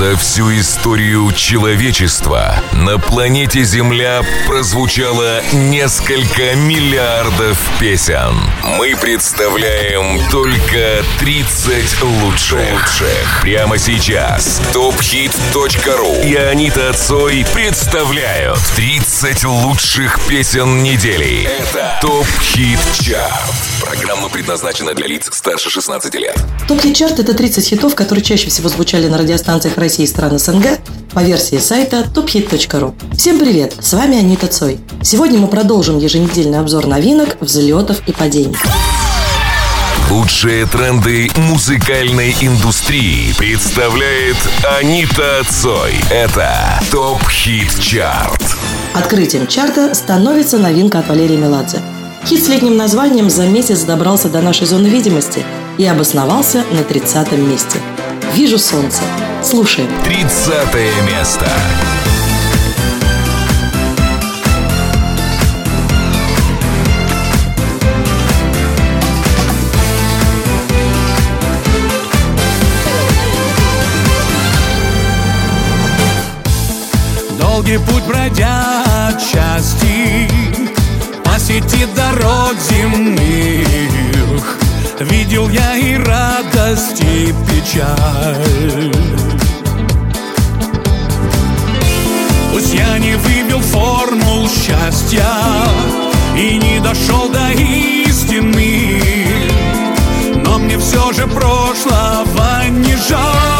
За всю историю человечества на планете Земля прозвучало несколько миллиардов песен. Мы представляем только 30 лучших. Прямо сейчас tophit.ru и Анита Цой представляют 30 лучших песен недели. Это ТОП Хит Чарт. Программа предназначена для лиц старше 16 лет. Топ Хит Чарт – это 30 хитов, которые чаще всего звучали на радиостанциях России и стран СНГ по версии сайта tophit.ru. Всем привет, с вами Анита Цой. Сегодня мы продолжим еженедельный обзор новинок, взлетов и падений. Лучшие тренды музыкальной индустрии представляет Анита Цой. Это ТОП Хит Чарт. Открытием чарта становится новинка от Валерия Меладзе. Хит с летним названием за месяц добрался до нашей зоны видимости и обосновался на 30 месте. «Вижу солнце». Слушаем. 30 место. Долгий путь пройдя от счастья сети дорог земных. Видел я и радость, и печаль. Пусть я не выбил формул счастья И не дошел до истины Но мне все же прошлого не жаль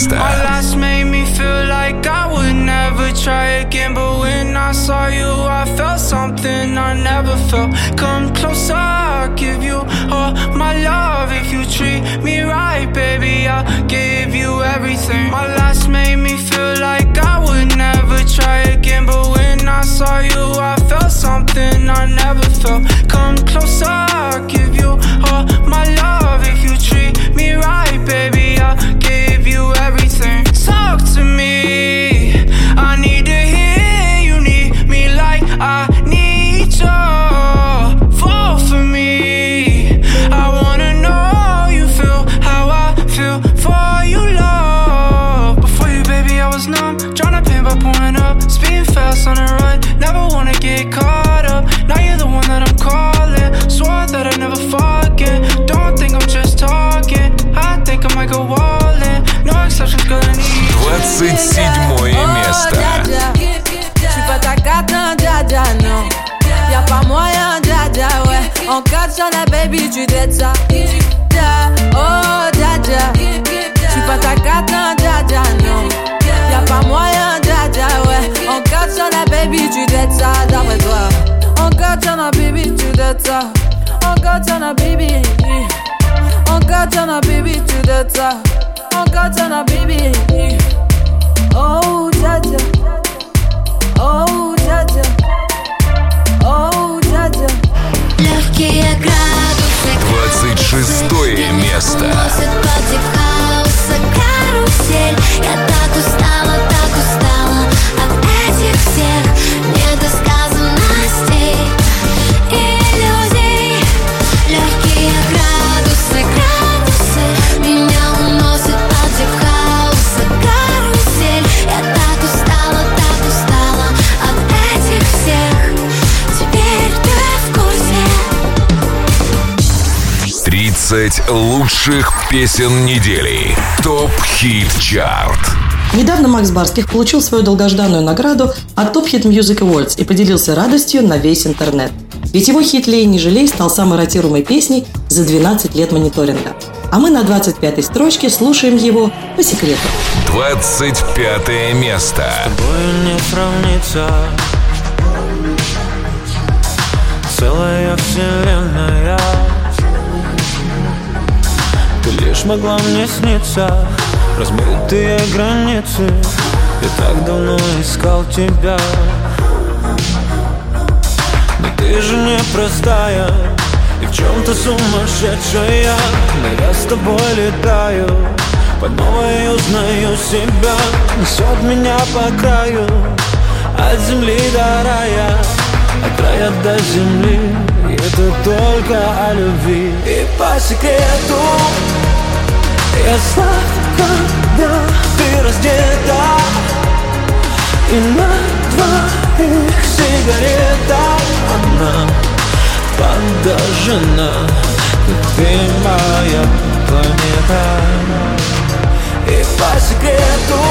восьмое on the run, never wanna get caught up. Now you're the one that I'm calling. Swore that I never forget. Don't think I'm just talking. I think I might go all in. No exceptions, girl, I need you. 27 место. Je suis pas ta carte, non, dja dja, non. Y'a pas moyen, dja dja, ouais. En quatre sur la baby, tu dettes ça. Dja, Oh, dja dja. Je suis pas ta carte, non, dja dja, non. Y'a pas moyen, dja dja, Quatre sur la baby, tu ça, d'après toi. En quatre sur la baby, tu ça. En quatre sur la baby. En quatre sur la baby, tu ça. En quatre sur la baby. Oh, dja. Oh, dja-dja. Oh, dja-dja. Легкие градусы 26 место. Носит против хаоса карусель Я 30 лучших песен недели. Топ Хит Чарт. Недавно Макс Барских получил свою долгожданную награду от Top Hit Music Awards и поделился радостью на весь интернет. Ведь его хит «Лей, не жалей» стал самой ротируемой песней за 12 лет мониторинга. А мы на 25-й строчке слушаем его по секрету. 25 место. тобой не сравнится Целая вселенная лишь могла мне сниться. Размытые границы. Я так давно искал тебя. Но ты же не простая И в чем-то сумасшедшая. Но я с тобой летаю Под новой узнаю себя. Несет меня по краю От земли до рая От рая до земли. Это только о любви. И по секрету Я слаб, когда ты раздета. И на двоих сигарета одна Подожжена. Как ты моя планета. И по секрету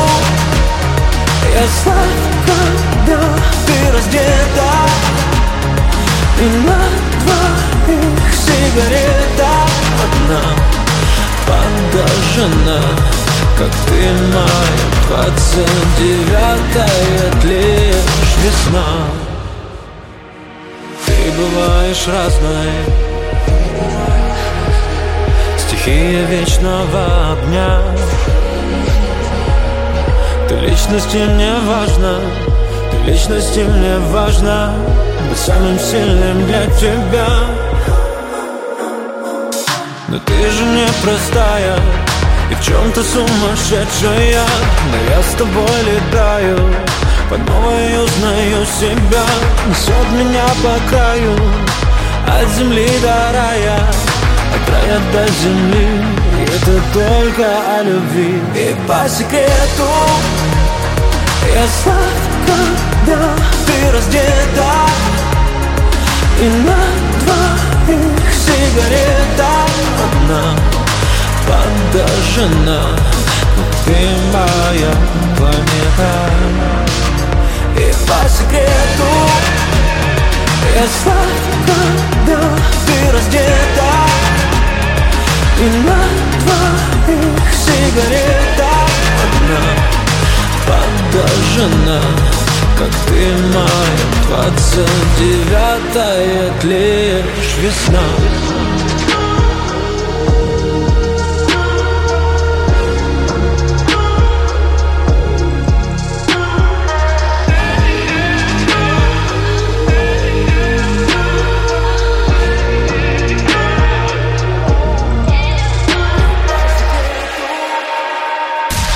Я слаб, когда ты раздета. И на двоих сигарета одна Подожжена Как ты моя двадцать девятая лишь весна. Ты бываешь разной. Стихия вечного огня Ты личности мне важна Ты личности мне важна Быть самым сильным для тебя Но ты же не простая И в чем-то сумасшедшая. Но я с тобой летаю Под новой узнаю себя. Несет меня по краю От земли до рая От рая до земли. И это только о любви. И по секрету Я слаб, когда ты раздета. И на двоих сигарета одна Подожжена Как ты моя планета. И по секрету Я слаб, когда ты раздета. И на двоих сигарета одна Подожжена как ты моя двадцать девятая лишь весна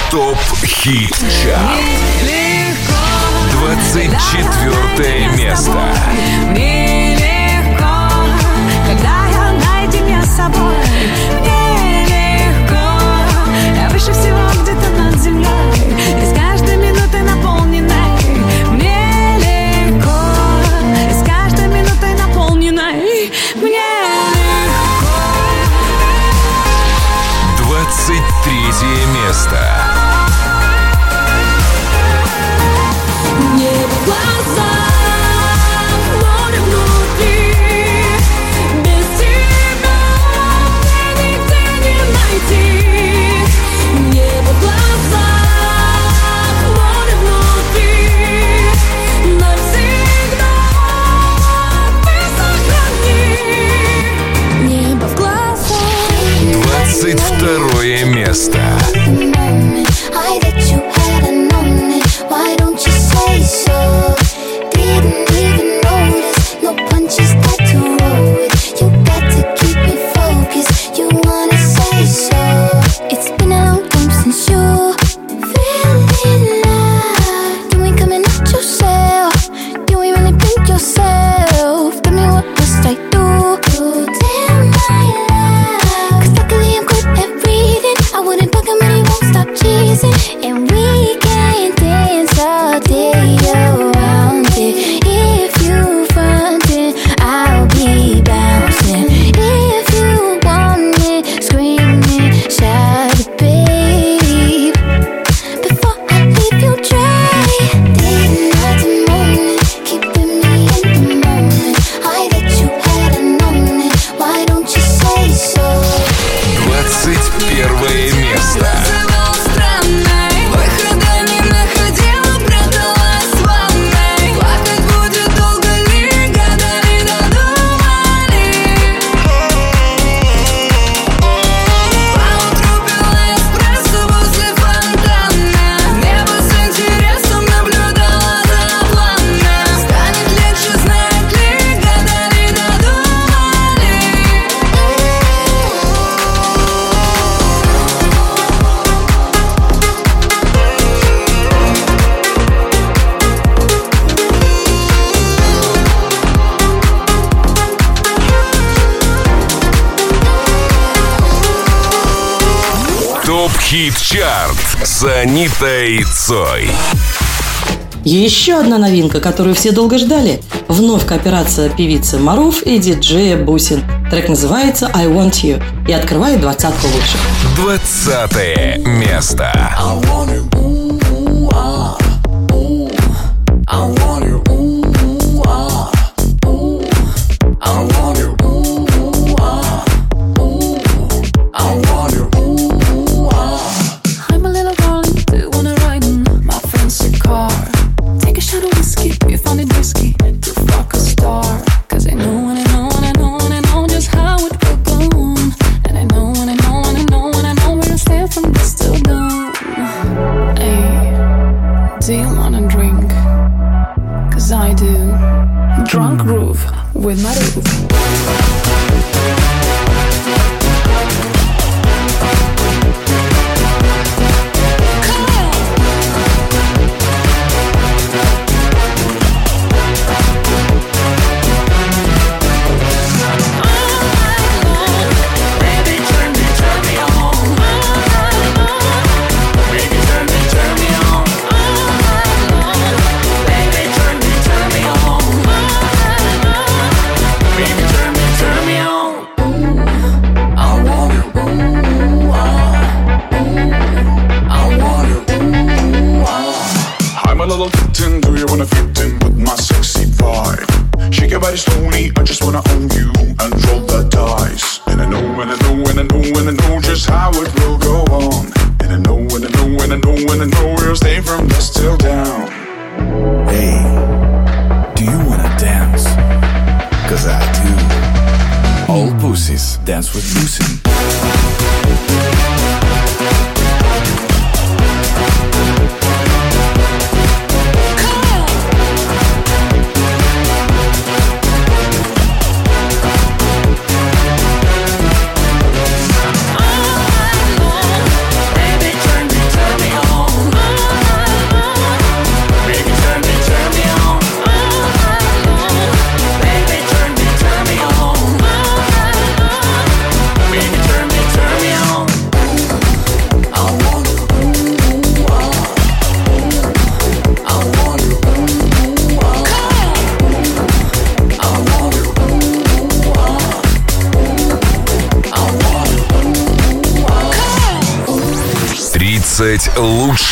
Топ Хит Чарт. 24 место. Мне когда я наедине с собой. ТОП-хит-чарт с Анитой Цой. Еще одна новинка, которую все долго ждали. Вновь кооперация певицы Маруф и диджея Бусин. Трек называется «I Want You» и открывает двадцатку лучших. Двадцатое место. I'm a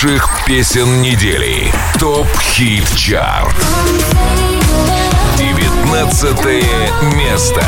лучших песен недели. ТОП-хит чарт. Девятнадцатое место.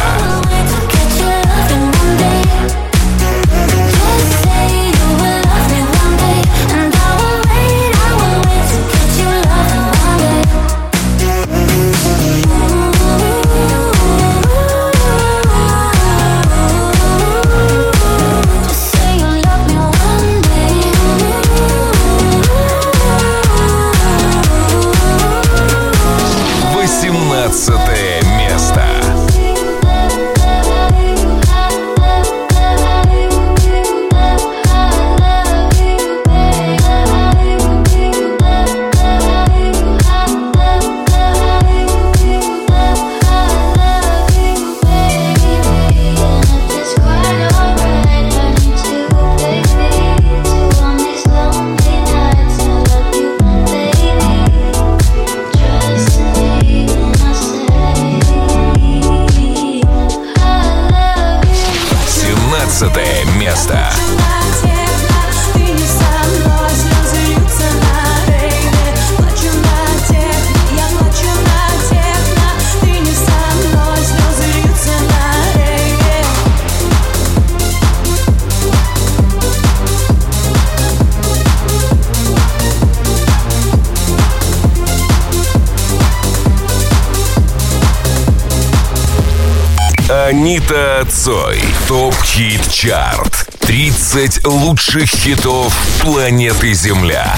Цой. ТОП-хит чарт. 30 лучших хитов планеты Земля.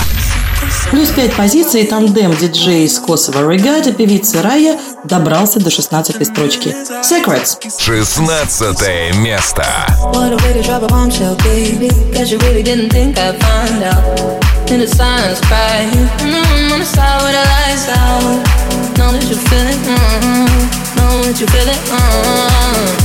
Плюс 5 позиций и тандем диджея из Косово Регата певицы Рая добрался до 16 строчки. Secrets. 16 место. In the silence, cry. Mm, on the side with the lights out. Know that you feel it. Mm, know that you feel it. Mm.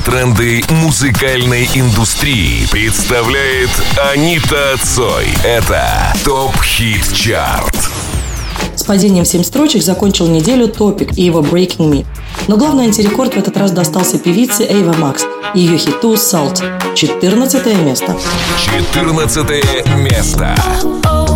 тренды музыкальной индустрии представляет Анита Цой. Это ТОП-хит-чарт. С падением 7 строчек закончил неделю топик и его Breaking Me. Но главный антирекорд в этот раз достался певице Эйва Макс и ее хиту Salt. 14 место. 14 место. Oh, oh,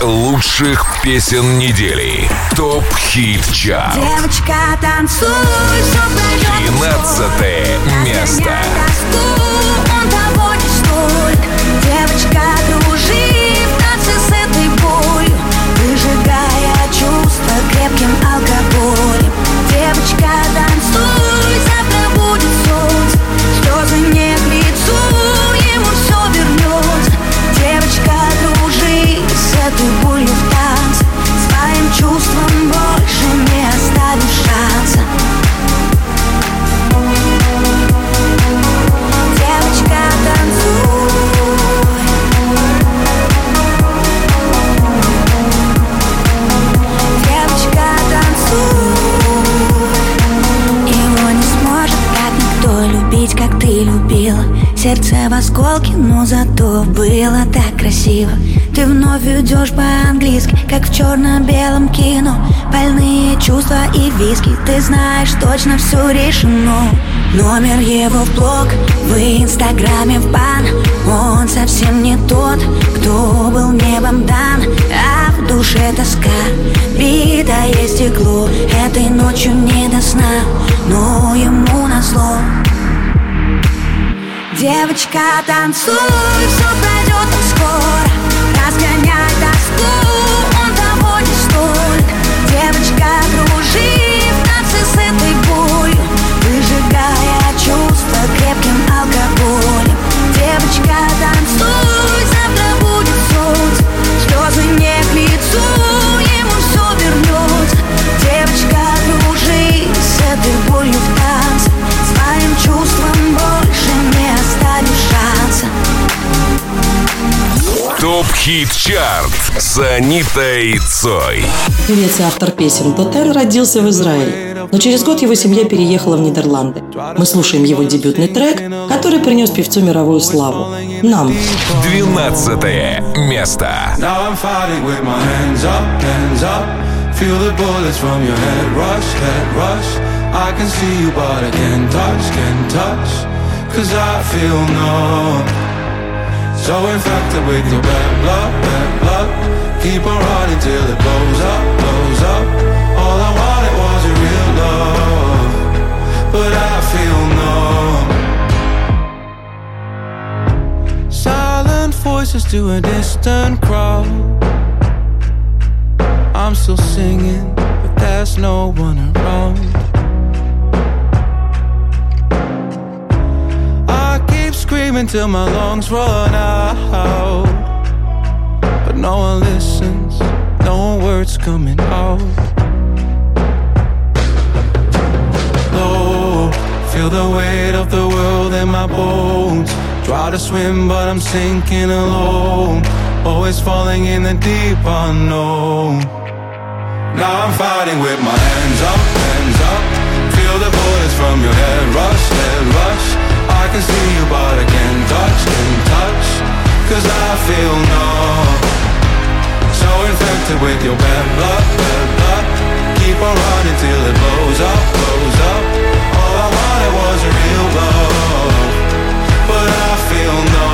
30 лучших песен недели. Топ-хит чарт. Девочка, танцуй, все пройдет 13 место. Виски, ты знаешь, точно все решено. Номер его в блог, в инстаграме в бан. Он совсем не тот, кто был небом дан. А в душе тоска, битое стекло. Этой ночью не до сна, но ему назло Девочка, танцуй, все пройдет скоро Топ-хит чарт с Анитой Цой. Певец и автор песен Дотен родился в Израиле, но через год его семья переехала в Нидерланды. Мы слушаем его дебютный трек, который принес певцу мировую славу. Нам. 12 место. Now I'm fighting with my hands up, hands up. Feel the bullets from your head rush, head rush. I can see you, but I can't touch, can't touch. Cause I feel numb. So infected with your bad blood, bad blood. Keep on running till it blows up, blows up. All I wanted was your real love. But I feel numb. Silent voices to a distant crowd. I'm still singing, but there's no one around. Screaming till my lungs run out. But no one listens, no words coming out. Low, feel the weight of the world in my bones. Try to swim, but I'm sinking alone. Always falling in the deep unknown. Now I'm fighting with my hands up, hands up. Feel the bullets from your head rush, head rush. Can see you, but I can't touch, can't touch. Cause I feel numb. So infected with your bad blood, bad blood. Keep on running till it blows up, blows up. All I wanted was a real love. But I feel numb.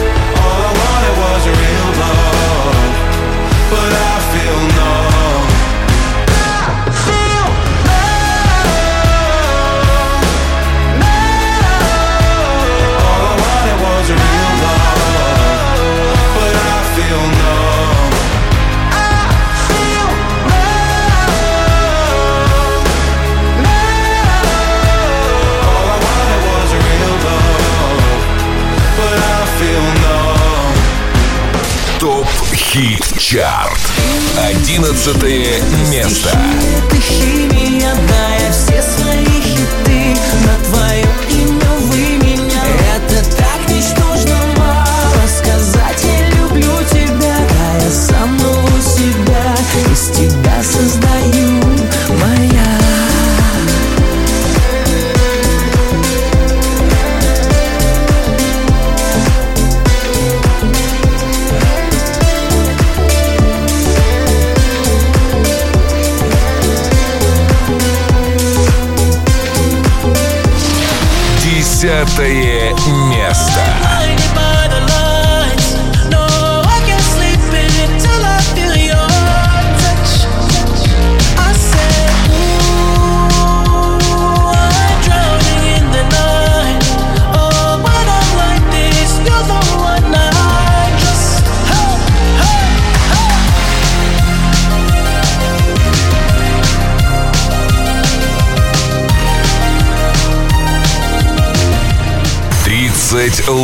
ТОП Хит Чарт. Одиннадцатое место. Ты химия, отдая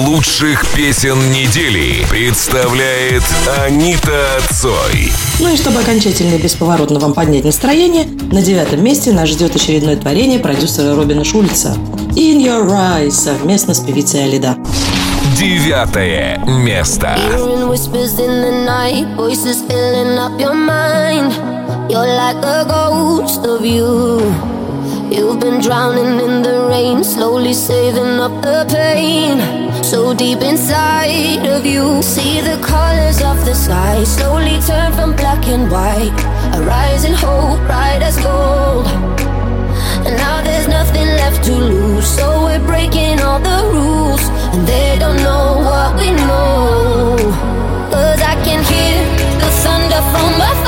лучших песен недели представляет Анита Цой. Ну и чтобы окончательно и бесповоротно вам поднять настроение, на девятом месте нас ждет очередное творение продюсера Робина Шульца «In Your Eyes» совместно с певицей Алида. Девятое место. You're like a ghost of you. You've been drowning in the rain, slowly saving up the pain. So deep inside of you, see the colors of the sky slowly turn from black and white. A rising hope, bright as gold. And now there's nothing left to lose. So we're breaking all the rules. And they don't know what we know. Cause I can hear the thunder from afar.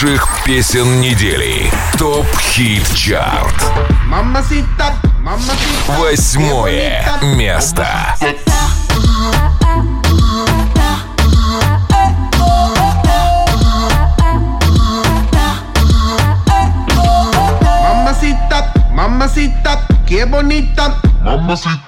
лучших песен недели. Топ-хит-чарт. Восьмое место. Mamacita, qué bonita. Mamacita.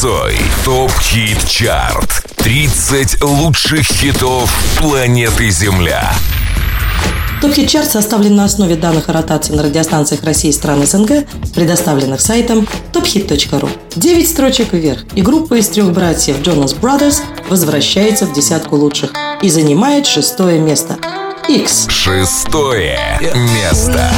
Цой. Топ-хит чарт. 30 лучших хитов планеты Земля. Топ-хит-чарт составлен на основе данных о ротации на радиостанциях России и стран СНГ, предоставленных сайтом tophit.ru. Девять строчек вверх, и группа из трех братьев Jonas Brothers возвращается в десятку лучших и занимает шестое место. X. Шестое место.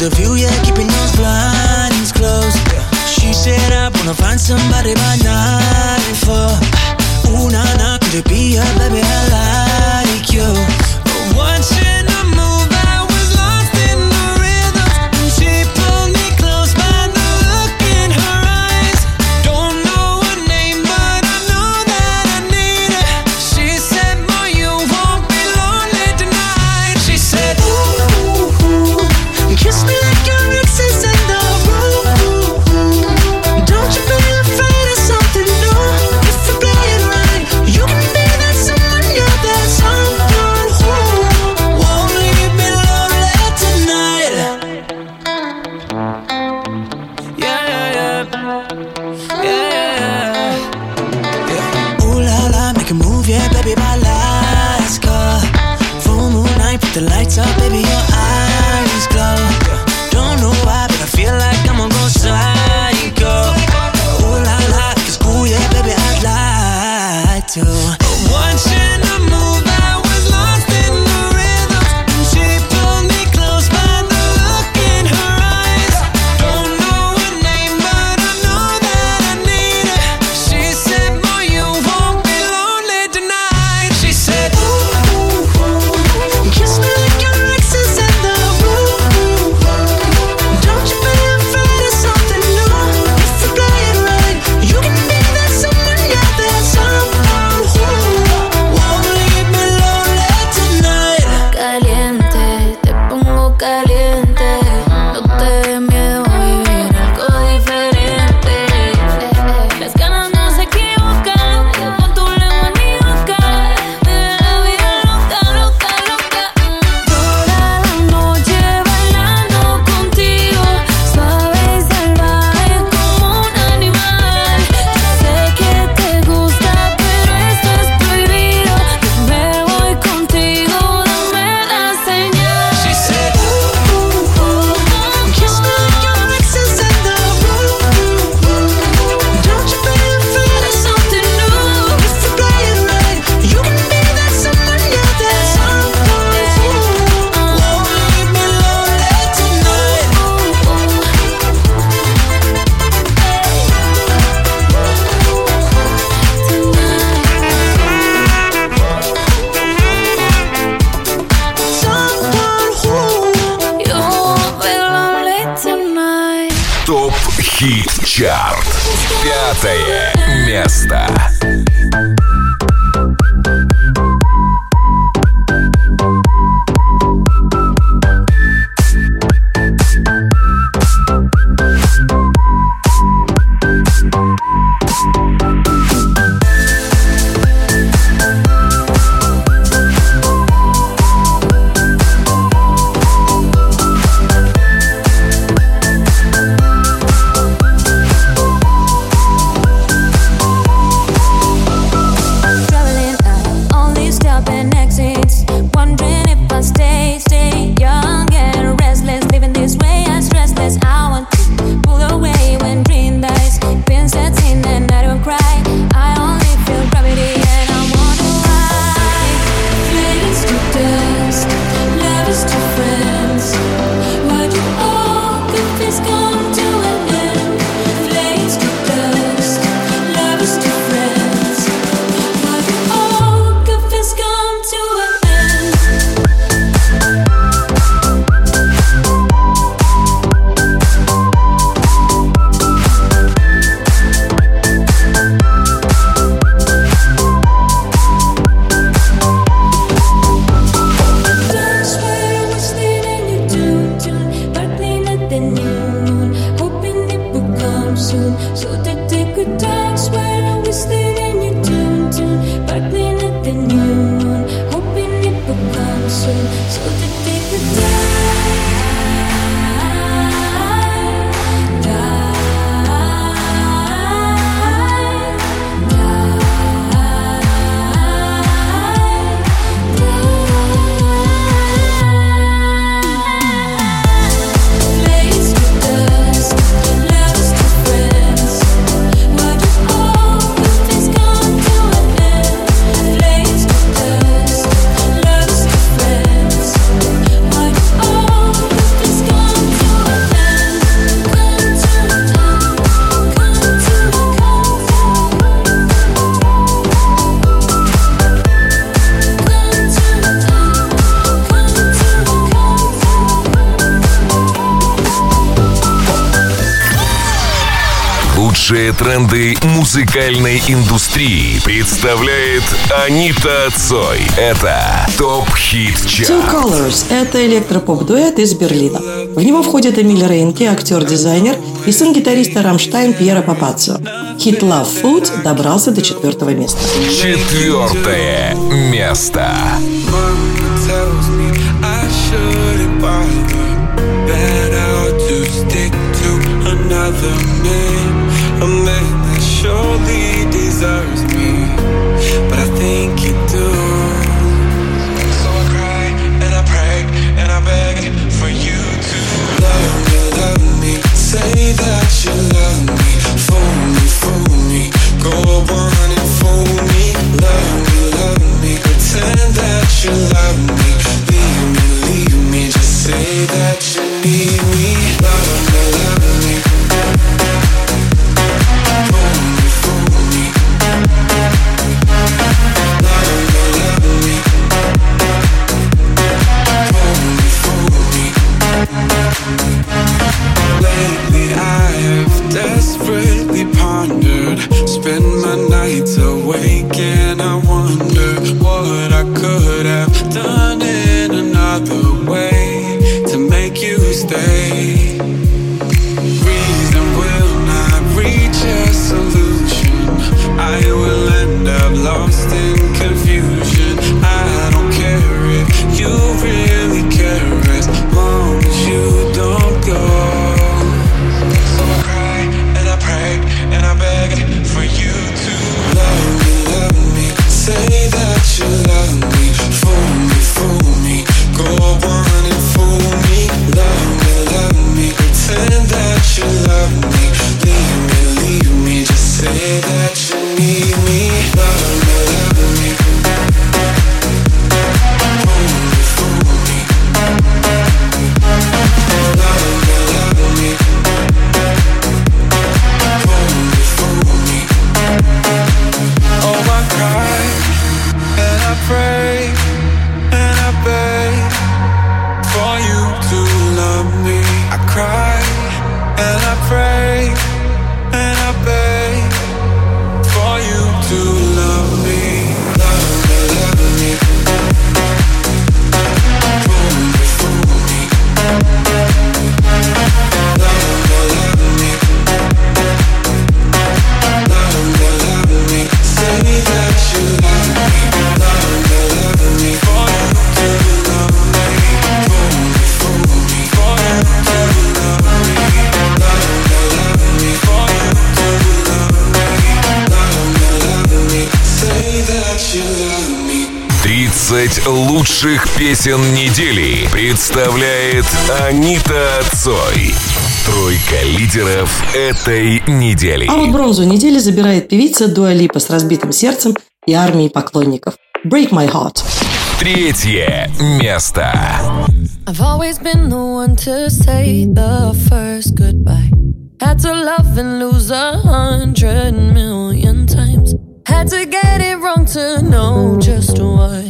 the view, yeah, keeping blindings closed. She said I wanna find somebody by for. Ooh nah, nah, could it be a baby I like you? Свежие тренды музыкальной индустрии представляет Анита Цой. Это TopHit чарт. Two Colors – это электропоп-дуэт из Берлина. В него входят Эмиль Рейнке, актер-дизайнер, и сын гитариста Рамштайн Пьера Папаццо. Хит Lovefool добрался до четвертого места. Четвертое место. песен недели представляет Анита Цой. Тройка лидеров этой недели. А вот бронзу недели забирает певица Дуалипа с разбитым сердцем и армией поклонников. Break My Heart. Третье место. I've always been the one to say the first goodbye. Had to love and lose a hundred million times. Had to get it wrong to know just what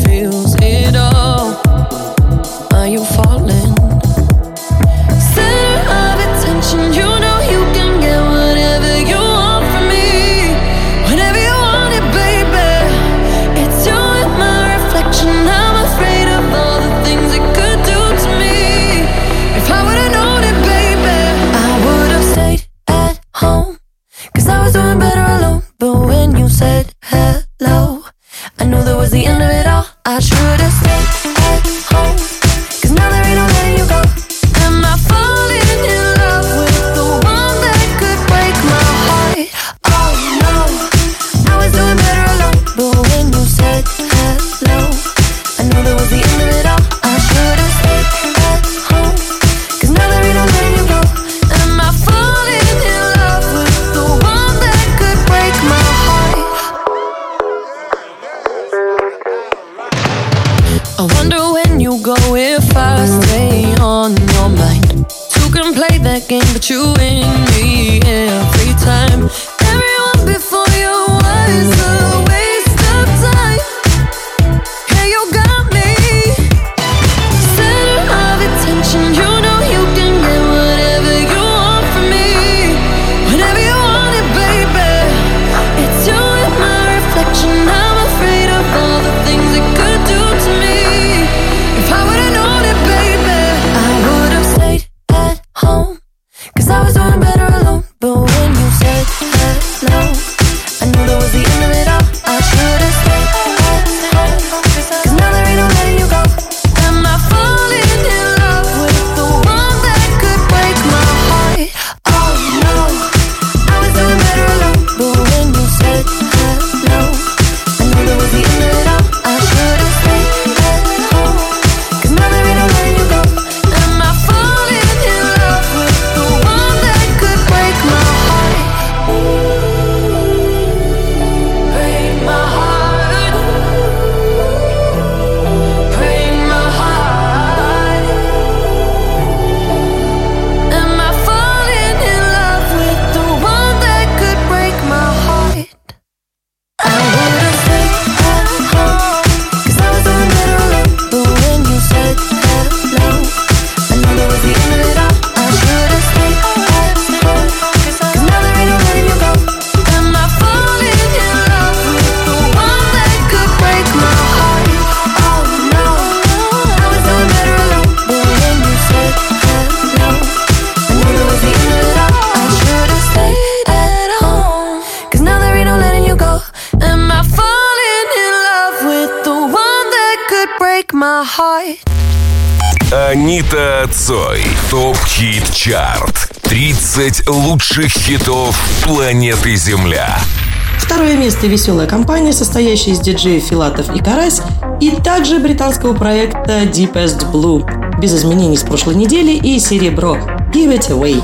Это веселая компания, состоящая из диджеев Филатов и Карась, и также британского проекта Deepest Blue. Без изменений с прошлой недели и серебро Give It Away.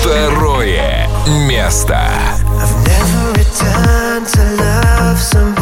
Второе место. I've never returned to love somebody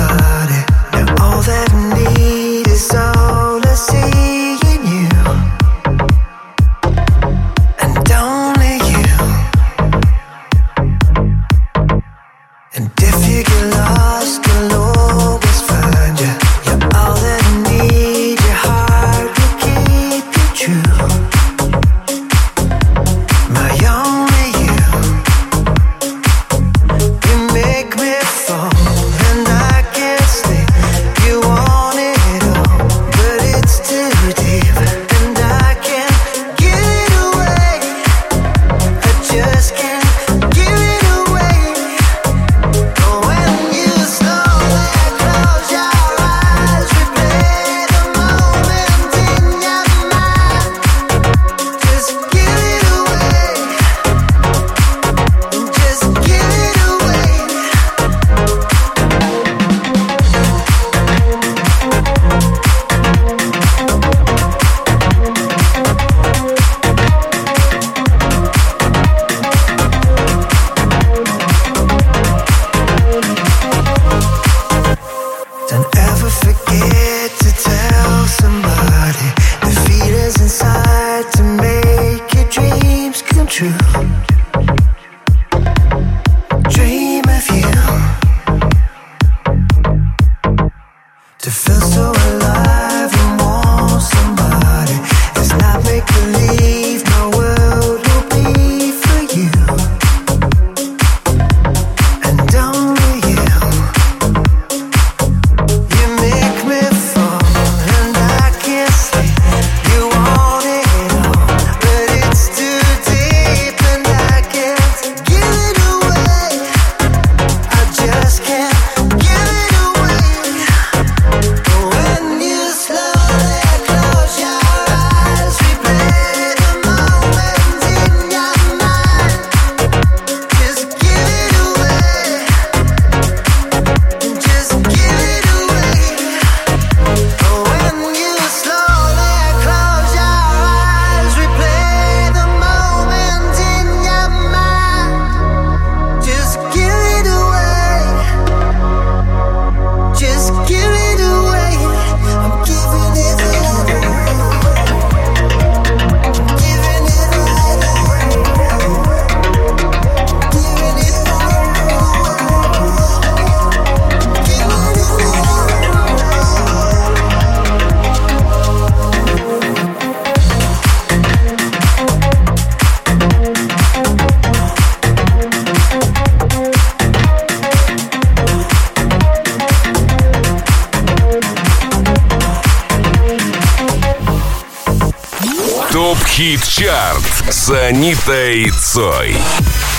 с Анитой Цой.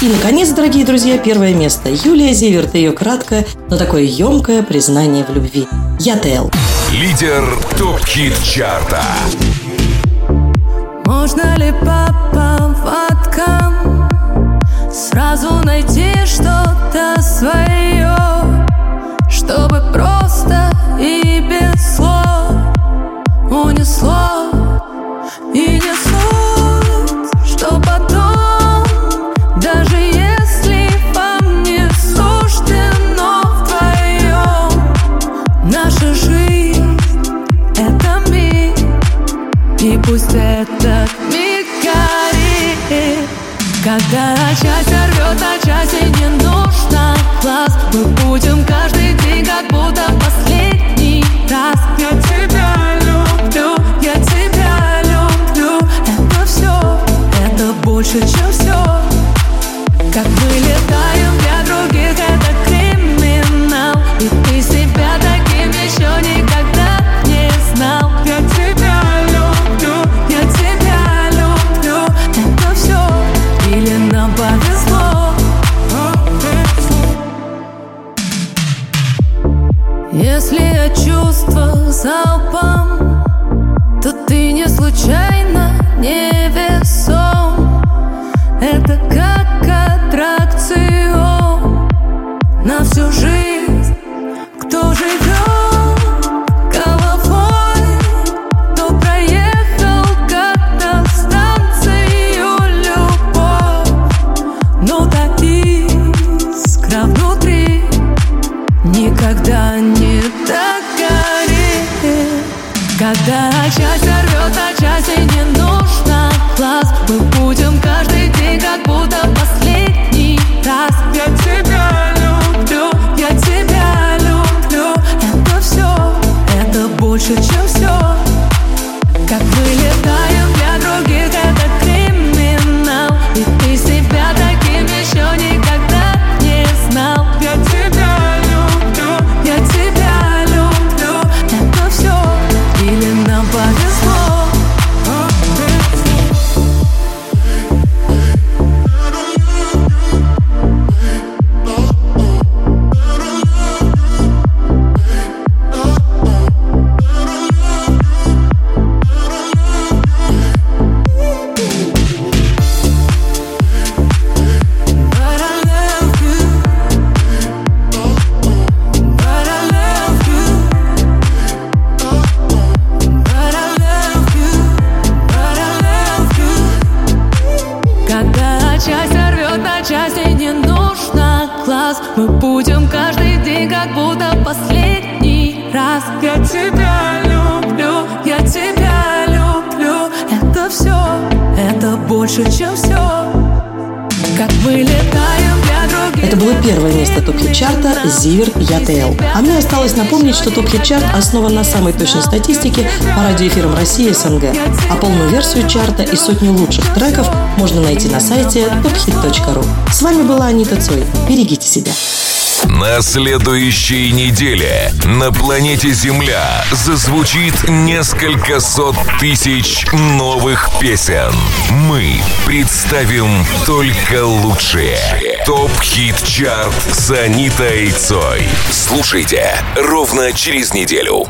И, наконец, дорогие друзья, первое место. Юлия Зиверт и ее краткое, но такое емкое признание в любви. Я ТЛ. Лидер топ-хит-чарта. Можно ли по поводкам Сразу найти что-то свое Чтобы просто и без слов Унесло часть рвет, а часть и не нужно. Класс, мы будем как невесом. Это как аттракцион На всю жизнь. Кто живет головой То проехал как-то любовь. Но так искра внутри Никогда не так горит Когда счастье топ-хит-чарт основан на самой точной статистике по радиоэфирам России и СНГ. А полную версию чарта и сотню лучших треков можно найти на сайте tophit.ru. С вами была Анита Цой. Берегите себя. На следующей неделе на планете Земля зазвучит несколько сот тысяч новых песен. Мы представим только лучшие. Топ-хит-чарт с Анитой Цой. Слушайте ровно через неделю.